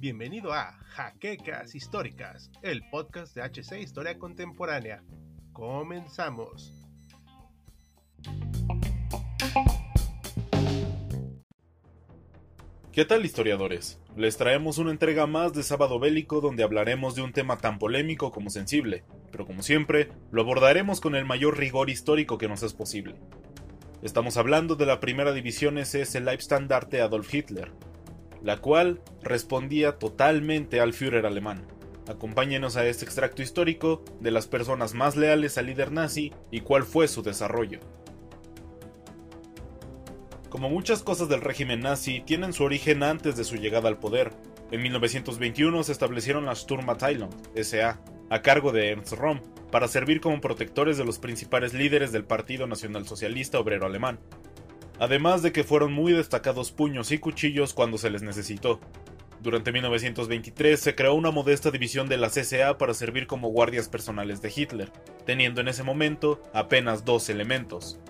Bienvenido a Jaquecas Históricas, el podcast de HC Historia Contemporánea. Comenzamos. ¿Qué tal historiadores? Les traemos una entrega más de Sábado Bélico donde hablaremos de un tema tan polémico como sensible, pero como siempre, lo abordaremos con el mayor rigor histórico que nos es posible. Estamos hablando de la primera división SS Leibstandarte Adolf Hitler, la cual respondía totalmente al Führer alemán. Acompáñenos a este extracto histórico de las personas más leales al líder nazi y cuál fue su desarrollo. Como muchas cosas del régimen nazi, tienen su origen antes de su llegada al poder. En 1921 se establecieron las Sturmabteilung, SA, a cargo de Ernst Röhm, para servir como protectores de los principales líderes del Partido Nacionalsocialista Obrero Alemán. Además de que fueron muy destacados puños y cuchillos cuando se les necesitó. Durante 1923 se creó una modesta división de la CSA para servir como guardias personales de Hitler, teniendo en ese momento apenas dos elementos,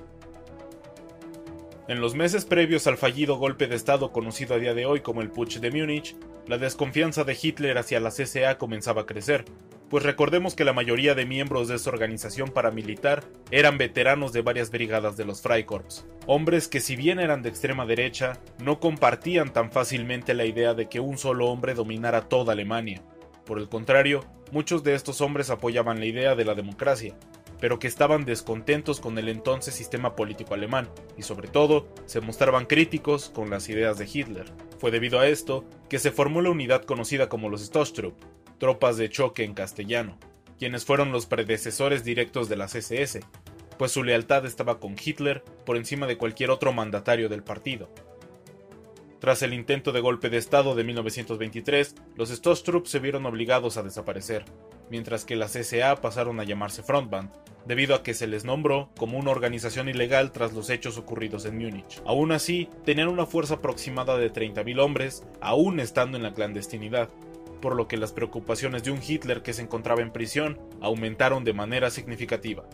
en los meses previos al fallido golpe de Estado conocido a día de hoy como el Putsch de Múnich, la desconfianza de Hitler hacia la CSA comenzaba a crecer, pues recordemos que la mayoría de miembros de esa organización paramilitar eran veteranos de varias brigadas de los Freikorps, hombres que si bien eran de extrema derecha, no compartían tan fácilmente la idea de que un solo hombre dominara toda Alemania. Por el contrario, muchos de estos hombres apoyaban la idea de la democracia, pero que estaban descontentos con el entonces sistema político alemán, y sobre todo se mostraban críticos con las ideas de Hitler. Fue debido a esto que se formó la unidad conocida como los Stoßtrupp, tropas de choque en castellano, quienes fueron los predecesores directos de las SS, pues su lealtad estaba con Hitler por encima de cualquier otro mandatario del partido. Tras el intento de golpe de Estado de 1923, los Stoßtrupp se vieron obligados a desaparecer, mientras que las SA pasaron a llamarse Frontband, debido a que se les nombró como una organización ilegal tras los hechos ocurridos en Múnich. Aún así, tenían una fuerza aproximada de 30.000 hombres, aún estando en la clandestinidad, por lo que las preocupaciones de un Hitler que se encontraba en prisión aumentaron de manera significativa.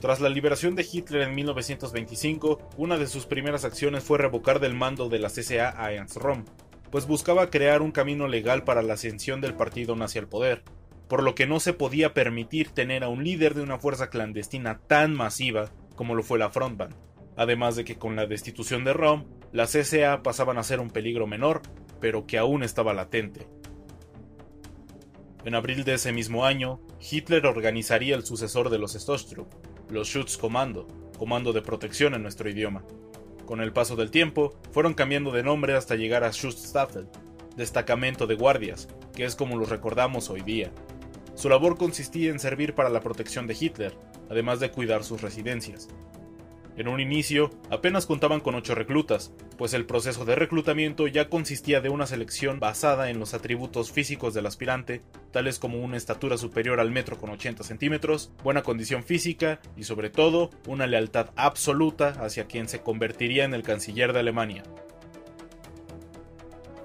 Tras la liberación de Hitler en 1925, una de sus primeras acciones fue revocar del mando de la CSA a Ernst Röhm, pues buscaba crear un camino legal para la ascensión del partido nazi al poder, por lo que no se podía permitir tener a un líder de una fuerza clandestina tan masiva como lo fue la Frontband, además de que con la destitución de Röhm, las CSA pasaban a ser un peligro menor, pero que aún estaba latente. En abril de ese mismo año, Hitler organizaría el sucesor de los Stoßtrupp, los Schutzkommando, comando de protección en nuestro idioma. Con el paso del tiempo, fueron cambiando de nombre hasta llegar a Schutzstaffel, destacamento de guardias, que es como los recordamos hoy día. Su labor consistía en servir para la protección de Hitler, además de cuidar sus residencias. En un inicio, apenas contaban con ocho reclutas, pues el proceso de reclutamiento ya consistía de una selección basada en los atributos físicos del aspirante, tales como una estatura superior al metro con 80 centímetros, buena condición física y sobre todo una lealtad absoluta hacia quien se convertiría en el canciller de Alemania.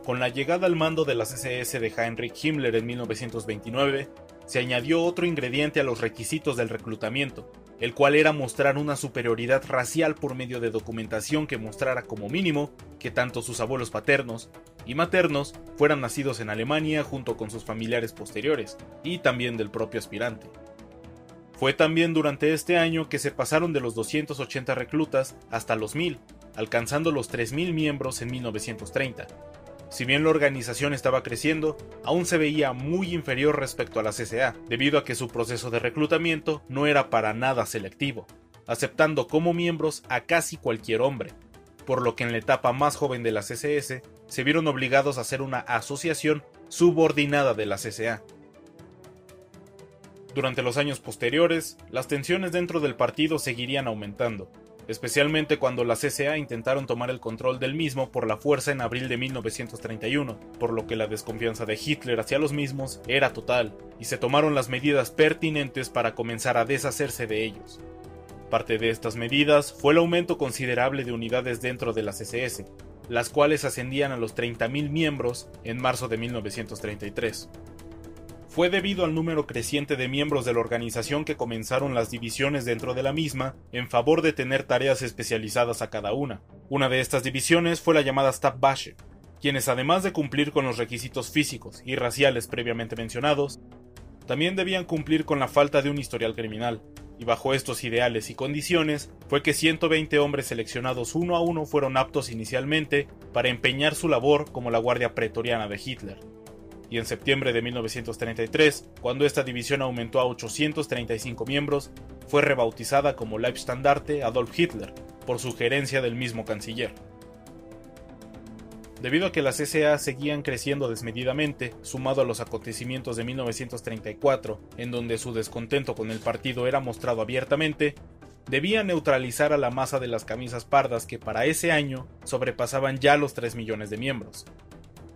Con la llegada al mando de las SS de Heinrich Himmler en 1929, se añadió otro ingrediente a los requisitos del reclutamiento, el cual era mostrar una superioridad racial por medio de documentación que mostrara como mínimo que tanto sus abuelos paternos y maternos fueran nacidos en Alemania junto con sus familiares posteriores, y también del propio aspirante. Fue también durante este año que se pasaron de los 280 reclutas hasta los 1000, alcanzando los 3000 miembros en 1930, si bien la organización estaba creciendo, aún se veía muy inferior respecto a la CSA, debido a que su proceso de reclutamiento no era para nada selectivo, aceptando como miembros a casi cualquier hombre, por lo que en la etapa más joven de la CSS se vieron obligados a hacer una asociación subordinada de la CSA. Durante los años posteriores, las tensiones dentro del partido seguirían aumentando, especialmente cuando las CSA intentaron tomar el control del mismo por la fuerza en abril de 1931, por lo que la desconfianza de Hitler hacia los mismos era total, y se tomaron las medidas pertinentes para comenzar a deshacerse de ellos. Parte de estas medidas fue el aumento considerable de unidades dentro de las SS, las cuales ascendían a los 30.000 miembros en marzo de 1933. Fue debido al número creciente de miembros de la organización que comenzaron las divisiones dentro de la misma en favor de tener tareas especializadas a cada una. Una de estas divisiones fue la llamada Stabbache, quienes además de cumplir con los requisitos físicos y raciales previamente mencionados, también debían cumplir con la falta de un historial criminal, y bajo estos ideales y condiciones fue que 120 hombres seleccionados uno a uno fueron aptos inicialmente para empeñar su labor como la guardia pretoriana de Hitler. Y en septiembre de 1933, cuando esta división aumentó a 835 miembros, fue rebautizada como Leibstandarte Adolf Hitler, por sugerencia del mismo canciller. Debido a que las SA seguían creciendo desmedidamente, sumado a los acontecimientos de 1934, en donde su descontento con el partido era mostrado abiertamente, debía neutralizar a la masa de las camisas pardas que para ese año sobrepasaban ya los 3 millones de miembros.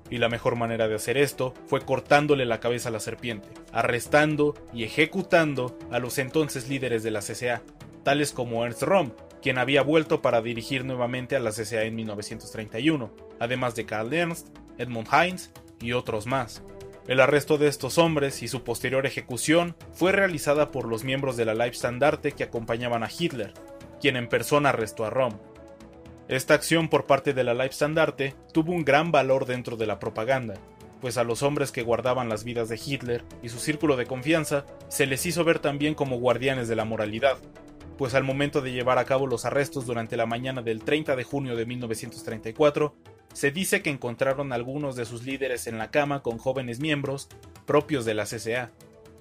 Y la mejor manera de hacer esto fue cortándole la cabeza a la serpiente, arrestando y ejecutando a los entonces líderes de la CSA, tales como Ernst Röhm, quien había vuelto para dirigir nuevamente a la CSA en 1931, además de Karl Ernst, Edmund Heinz y otros más. El arresto de estos hombres y su posterior ejecución fue realizada por los miembros de la Leibstandarte que acompañaban a Hitler, quien en persona arrestó a Rom. Esta acción por parte de la Leibstandarte tuvo un gran valor dentro de la propaganda, pues a los hombres que guardaban las vidas de Hitler y su círculo de confianza se les hizo ver también como guardianes de la moralidad, pues al momento de llevar a cabo los arrestos durante la mañana del 30 de junio de 1934, se dice que encontraron algunos de sus líderes en la cama con jóvenes miembros propios de la CCA,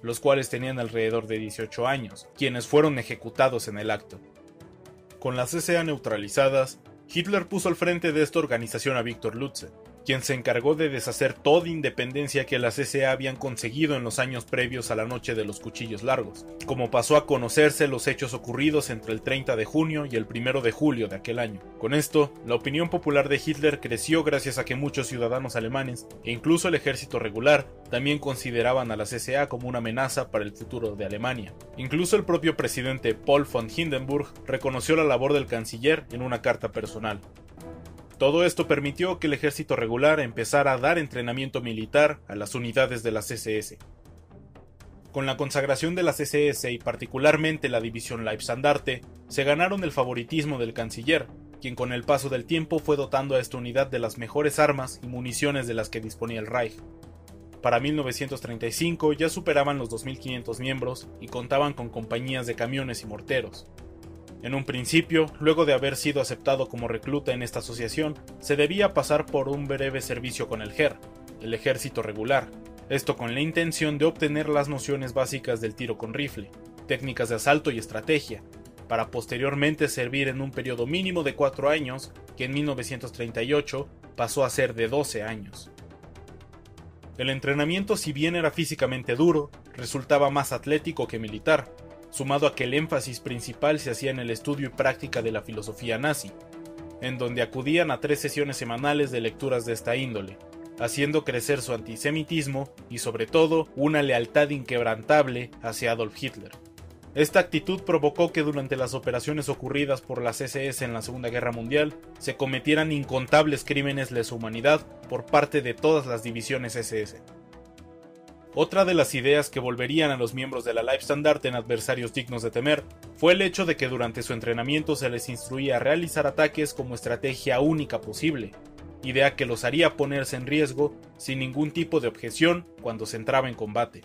los cuales tenían alrededor de 18 años, quienes fueron ejecutados en el acto. Con las CCA neutralizadas, Hitler puso al frente de esta organización a Víctor Lutze, quien se encargó de deshacer toda independencia que las SA habían conseguido en los años previos a la noche de los cuchillos largos, como pasó a conocerse los hechos ocurridos entre el 30 de junio y el 1 de julio de aquel año. Con esto, la opinión popular de Hitler creció gracias a que muchos ciudadanos alemanes, e incluso el ejército regular, también consideraban a las SA como una amenaza para el futuro de Alemania. Incluso el propio presidente Paul von Hindenburg reconoció la labor del canciller en una carta personal. Todo esto permitió que el ejército regular empezara a dar entrenamiento militar a las unidades de la CSS. Con la consagración de la CSS y particularmente la división Leibstandarte, se ganaron el favoritismo del canciller, quien con el paso del tiempo fue dotando a esta unidad de las mejores armas y municiones de las que disponía el Reich. Para 1935 ya superaban los 2.500 miembros y contaban con compañías de camiones y morteros. En un principio, luego de haber sido aceptado como recluta en esta asociación, se debía pasar por un breve servicio con el GER, el ejército regular, esto con la intención de obtener las nociones básicas del tiro con rifle, técnicas de asalto y estrategia, para posteriormente servir en un periodo mínimo de cuatro años, que en 1938 pasó a ser de 12 años. El entrenamiento, si bien era físicamente duro, resultaba más atlético que militar, sumado a que el énfasis principal se hacía en el estudio y práctica de la filosofía nazi, en donde acudían a tres sesiones semanales de lecturas de esta índole, haciendo crecer su antisemitismo y sobre todo una lealtad inquebrantable hacia Adolf Hitler. Esta actitud provocó que durante las operaciones ocurridas por las SS en la Segunda Guerra Mundial se cometieran incontables crímenes lesa humanidad por parte de todas las divisiones SS. Otra de las ideas que volverían a los miembros de la Leibstandarte en adversarios dignos de temer fue el hecho de que durante su entrenamiento se les instruía a realizar ataques como estrategia única posible, idea que los haría ponerse en riesgo sin ningún tipo de objeción cuando se entraba en combate.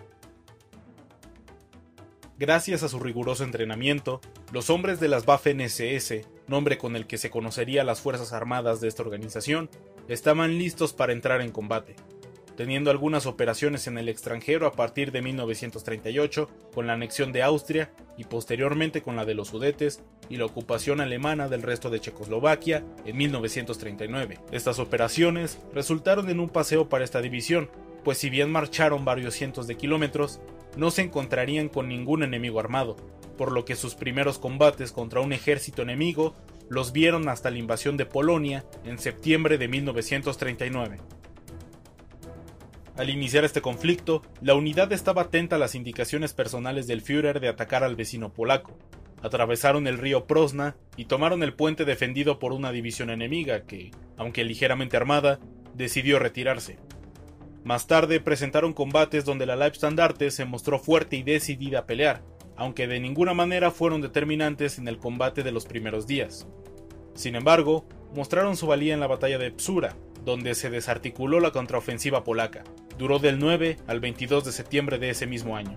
Gracias a su riguroso entrenamiento, los hombres de las Waffen-SS, nombre con el que se conocería las Fuerzas Armadas de esta organización, estaban listos para entrar en combate teniendo algunas operaciones en el extranjero a partir de 1938 con la anexión de Austria y posteriormente con la de los Sudetes y la ocupación alemana del resto de Checoslovaquia en 1939. Estas operaciones resultaron en un paseo para esta división, pues si bien marcharon varios cientos de kilómetros, no se encontrarían con ningún enemigo armado, por lo que sus primeros combates contra un ejército enemigo los vieron hasta la invasión de Polonia en septiembre de 1939. Al iniciar este conflicto, la unidad estaba atenta a las indicaciones personales del Führer de atacar al vecino polaco. Atravesaron el río Prosna y tomaron el puente defendido por una división enemiga que, aunque ligeramente armada, decidió retirarse. Más tarde presentaron combates donde la Leibstandarte se mostró fuerte y decidida a pelear, aunque de ninguna manera fueron determinantes en el combate de los primeros días. Sin embargo, mostraron su valía en la batalla de Psura, donde se desarticuló la contraofensiva polaca. Duró del 9 al 22 de septiembre de ese mismo año.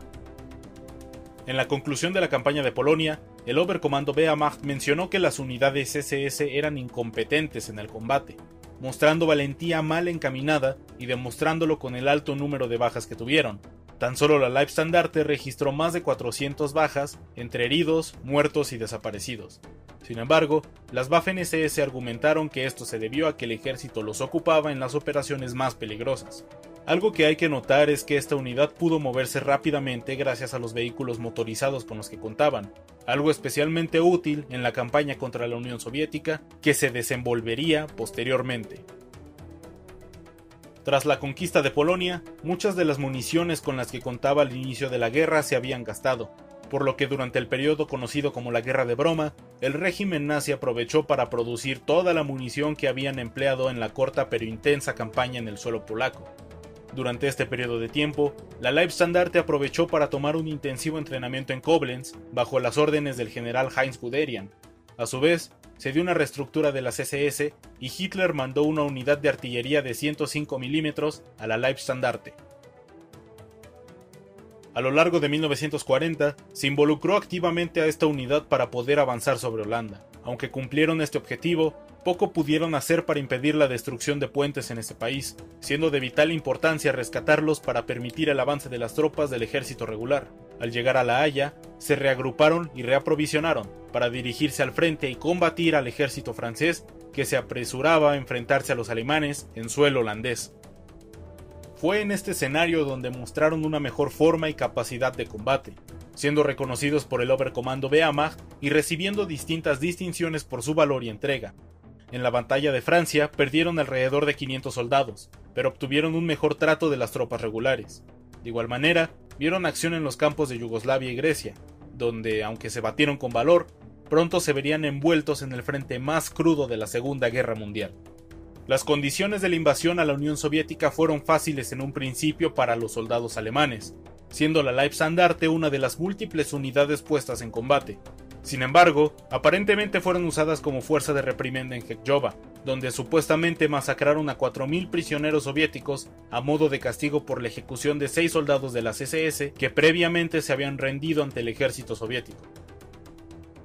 En la conclusión de la campaña de Polonia, el Oberkommando Wehrmacht mencionó que las unidades SS eran incompetentes en el combate, mostrando valentía mal encaminada y demostrándolo con el alto número de bajas que tuvieron. Tan solo la Leibstandarte registró más de 400 bajas entre heridos, muertos y desaparecidos. Sin embargo, las Waffen-SS argumentaron que esto se debió a que el ejército los ocupaba en las operaciones más peligrosas. Algo que hay que notar es que esta unidad pudo moverse rápidamente gracias a los vehículos motorizados con los que contaban, algo especialmente útil en la campaña contra la Unión Soviética que se desenvolvería posteriormente. Tras la conquista de Polonia, muchas de las municiones con las que contaba al inicio de la guerra se habían gastado, por lo que durante el periodo conocido como la Guerra de Broma, el régimen nazi aprovechó para producir toda la munición que habían empleado en la corta pero intensa campaña en el suelo polaco. Durante este periodo de tiempo, la Leibstandarte aprovechó para tomar un intensivo entrenamiento en Koblenz bajo las órdenes del general Heinz Guderian. A su vez, se dio una reestructura de las SS y Hitler mandó una unidad de artillería de 105 milímetros a la Leibstandarte. A lo largo de 1940, se involucró activamente a esta unidad para poder avanzar sobre Holanda. Aunque cumplieron este objetivo, poco pudieron hacer para impedir la destrucción de puentes en ese país, siendo de vital importancia rescatarlos para permitir el avance de las tropas del ejército regular. Al llegar a La Haya, se reagruparon y reaprovisionaron para dirigirse al frente y combatir al ejército francés que se apresuraba a enfrentarse a los alemanes en suelo holandés. Fue en este escenario donde mostraron una mejor forma y capacidad de combate, siendo reconocidos por el Oberkommando Wehrmacht y recibiendo distintas distinciones por su valor y entrega. En la batalla de Francia perdieron alrededor de 500 soldados, pero obtuvieron un mejor trato de las tropas regulares. De igual manera, vieron acción en los campos de Yugoslavia y Grecia, donde, aunque se batieron con valor, pronto se verían envueltos en el frente más crudo de la Segunda Guerra Mundial. Las condiciones de la invasión a la Unión Soviética fueron fáciles en un principio para los soldados alemanes, siendo la Leibstandarte una de las múltiples unidades puestas en combate. Sin embargo, aparentemente fueron usadas como fuerza de reprimenda en Hekjova, donde supuestamente masacraron a 4.000 prisioneros soviéticos a modo de castigo por la ejecución de seis soldados de las SS que previamente se habían rendido ante el ejército soviético.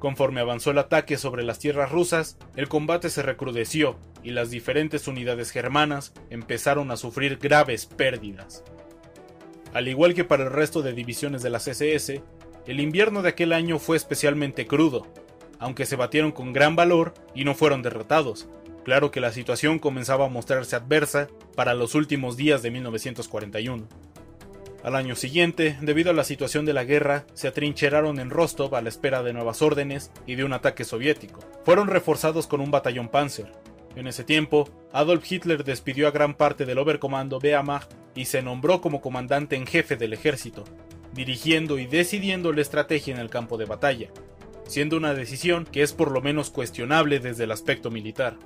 Conforme avanzó el ataque sobre las tierras rusas, el combate se recrudeció y las diferentes unidades germanas empezaron a sufrir graves pérdidas. Al igual que para el resto de divisiones de las SS, el invierno de aquel año fue especialmente crudo, aunque se batieron con gran valor y no fueron derrotados. Claro que la situación comenzaba a mostrarse adversa para los últimos días de 1941. Al año siguiente, debido a la situación de la guerra, se atrincheraron en Rostov a la espera de nuevas órdenes y de un ataque soviético. Fueron reforzados con un batallón Panzer. En ese tiempo, Adolf Hitler despidió a gran parte del Oberkommando Wehrmacht y se nombró como comandante en jefe del ejército, dirigiendo y decidiendo la estrategia en el campo de batalla, siendo una decisión que es por lo menos cuestionable desde el aspecto militar.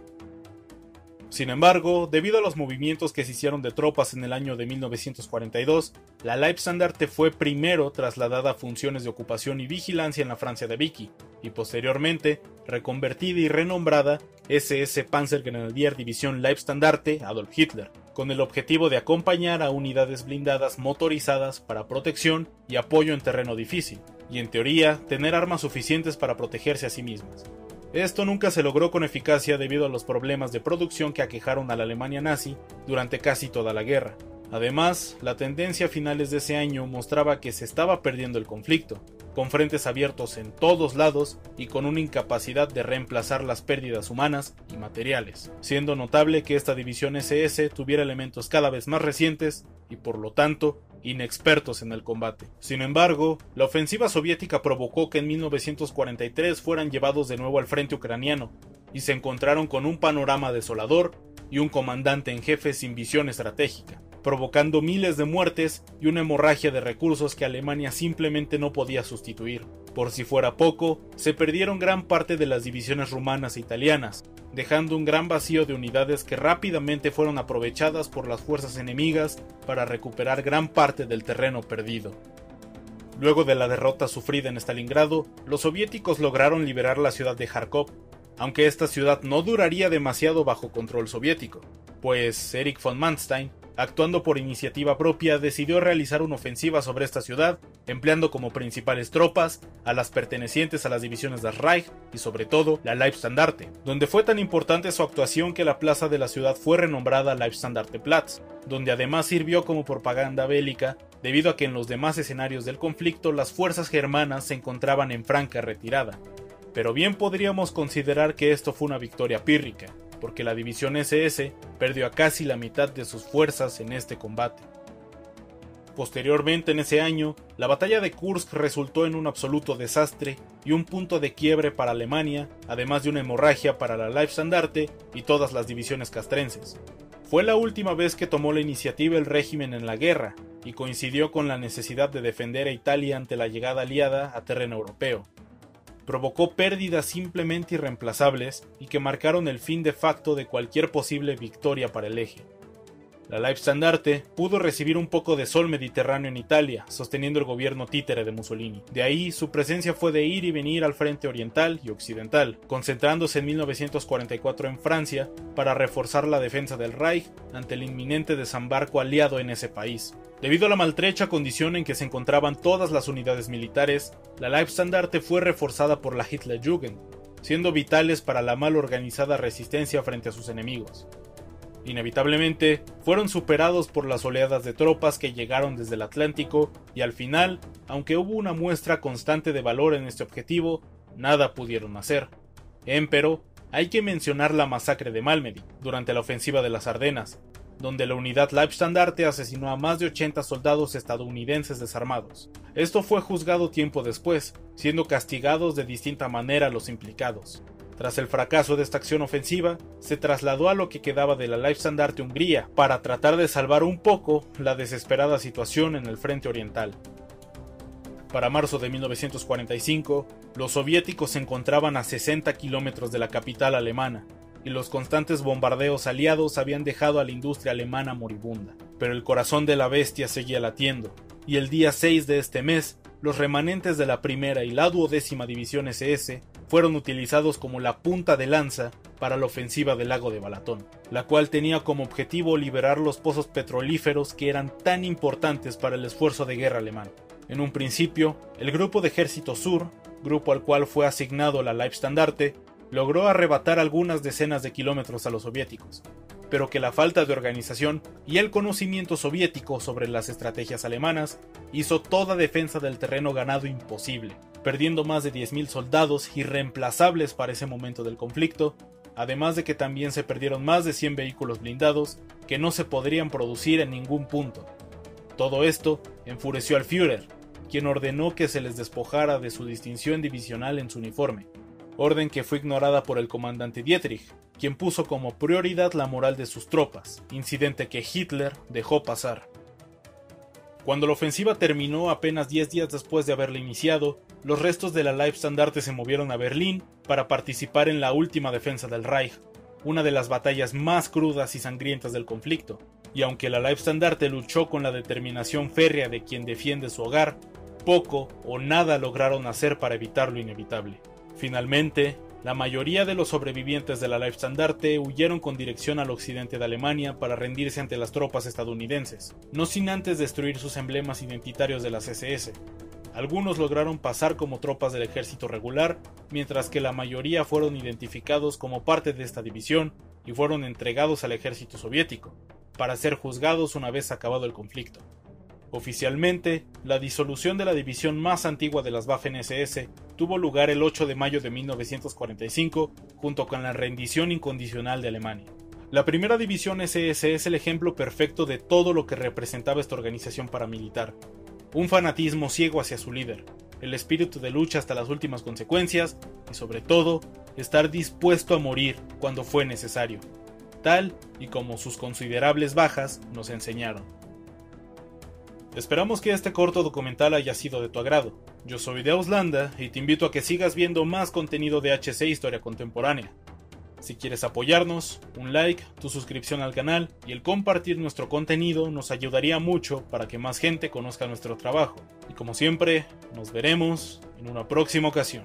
Sin embargo, debido a los movimientos que se hicieron de tropas en el año de 1942, la Leibstandarte fue primero trasladada a funciones de ocupación y vigilancia en la Francia de Vichy, y posteriormente reconvertida y renombrada SS Panzergrenadier División Leibstandarte Adolf Hitler, con el objetivo de acompañar a unidades blindadas motorizadas para protección y apoyo en terreno difícil, y en teoría tener armas suficientes para protegerse a sí mismas. Esto nunca se logró con eficacia debido a los problemas de producción que aquejaron a la Alemania nazi durante casi toda la guerra. Además, la tendencia a finales de ese año mostraba que se estaba perdiendo el conflicto, con frentes abiertos en todos lados y con una incapacidad de reemplazar las pérdidas humanas y materiales, siendo notable que esta división SS tuviera elementos cada vez más recientes y por lo tanto inexpertos en el combate. Sin embargo, la ofensiva soviética provocó que en 1943 fueran llevados de nuevo al frente ucraniano y se encontraron con un panorama desolador y un comandante en jefe sin visión estratégica, provocando miles de muertes y una hemorragia de recursos que Alemania simplemente no podía sustituir. Por si fuera poco, se perdieron gran parte de las divisiones rumanas e italianas, dejando un gran vacío de unidades que rápidamente fueron aprovechadas por las fuerzas enemigas para recuperar gran parte del terreno perdido. Luego de la derrota sufrida en Stalingrado, los soviéticos lograron liberar la ciudad de Kharkov, aunque esta ciudad no duraría demasiado bajo control soviético, pues Erich von Manstein actuando por iniciativa propia, decidió realizar una ofensiva sobre esta ciudad, empleando como principales tropas a las pertenecientes a las divisiones de Reich y sobre todo la Leibstandarte, donde fue tan importante su actuación que la plaza de la ciudad fue renombrada Leibstandarteplatz, donde además sirvió como propaganda bélica debido a que en los demás escenarios del conflicto las fuerzas germanas se encontraban en franca retirada. Pero bien podríamos considerar que esto fue una victoria pírrica, porque la división SS perdió a casi la mitad de sus fuerzas en este combate. Posteriormente en ese año, la batalla de Kursk resultó en un absoluto desastre y un punto de quiebre para Alemania, además de una hemorragia para la Leibstandarte y todas las divisiones castrenses. Fue la última vez que tomó la iniciativa el régimen en la guerra, y coincidió con la necesidad de defender a Italia ante la llegada aliada a terreno europeo provocó pérdidas simplemente irreemplazables y que marcaron el fin de facto de cualquier posible victoria para el eje. La Leibstandarte pudo recibir un poco de sol mediterráneo en Italia, sosteniendo el gobierno títere de Mussolini. De ahí su presencia fue de ir y venir al frente oriental y occidental, concentrándose en 1944 en Francia para reforzar la defensa del Reich ante el inminente desembarco aliado en ese país. Debido a la maltrecha condición en que se encontraban todas las unidades militares, la Leibstandarte fue reforzada por la Hitlerjugend, siendo vitales para la mal organizada resistencia frente a sus enemigos. Inevitablemente, fueron superados por las oleadas de tropas que llegaron desde el Atlántico y al final, aunque hubo una muestra constante de valor en este objetivo, nada pudieron hacer. Empero, hay que mencionar la masacre de Malmedy durante la ofensiva de las Ardenas, donde la unidad Leibstandarte asesinó a más de 80 soldados estadounidenses desarmados. Esto fue juzgado tiempo después, siendo castigados de distinta manera los implicados. Tras el fracaso de esta acción ofensiva, se trasladó a lo que quedaba de la Leibstandarte Hungría para tratar de salvar un poco la desesperada situación en el frente oriental. Para marzo de 1945, los soviéticos se encontraban a 60 kilómetros de la capital alemana, y los constantes bombardeos aliados habían dejado a la industria alemana moribunda. Pero el corazón de la bestia seguía latiendo, y el día 6 de este mes, los remanentes de la primera y la duodécima división SS fueron utilizados como la punta de lanza para la ofensiva del lago de Balatón, la cual tenía como objetivo liberar los pozos petrolíferos que eran tan importantes para el esfuerzo de guerra alemán. En un principio, el Grupo de Ejército Sur, grupo al cual fue asignado la Leibstandarte, logró arrebatar algunas decenas de kilómetros a los soviéticos, pero que la falta de organización y el conocimiento soviético sobre las estrategias alemanas hizo toda defensa del terreno ganado imposible, perdiendo más de 10.000 soldados irreemplazables para ese momento del conflicto, además de que también se perdieron más de 100 vehículos blindados que no se podrían producir en ningún punto. Todo esto enfureció al Führer, quien ordenó que se les despojara de su distinción divisional en su uniforme, orden que fue ignorada por el comandante Dietrich, quien puso como prioridad la moral de sus tropas, incidente que Hitler dejó pasar. Cuando la ofensiva terminó apenas 10 días después de haberla iniciado, los restos de la Leibstandarte se movieron a Berlín para participar en la última defensa del Reich, una de las batallas más crudas y sangrientas del conflicto, y aunque la Leibstandarte luchó con la determinación férrea de quien defiende su hogar, poco o nada lograron hacer para evitar lo inevitable. Finalmente, la mayoría de los sobrevivientes de la Leibstandarte huyeron con dirección al occidente de Alemania para rendirse ante las tropas estadounidenses, no sin antes destruir sus emblemas identitarios de las SS. Algunos lograron pasar como tropas del ejército regular, mientras que la mayoría fueron identificados como parte de esta división y fueron entregados al ejército soviético, para ser juzgados una vez acabado el conflicto. Oficialmente, la disolución de la división más antigua de las Waffen-SS tuvo lugar el 8 de mayo de 1945, junto con la rendición incondicional de Alemania. La primera división SS es el ejemplo perfecto de todo lo que representaba esta organización paramilitar. Un fanatismo ciego hacia su líder, el espíritu de lucha hasta las últimas consecuencias y sobre todo, estar dispuesto a morir cuando fue necesario, tal y como sus considerables bajas nos enseñaron. Esperamos que este corto documental haya sido de tu agrado. Yo soy de Auslanda y te invito a que sigas viendo más contenido de HC Historia Contemporánea. Si quieres apoyarnos, un like, tu suscripción al canal y el compartir nuestro contenido nos ayudaría mucho para que más gente conozca nuestro trabajo. Y como siempre, nos veremos en una próxima ocasión.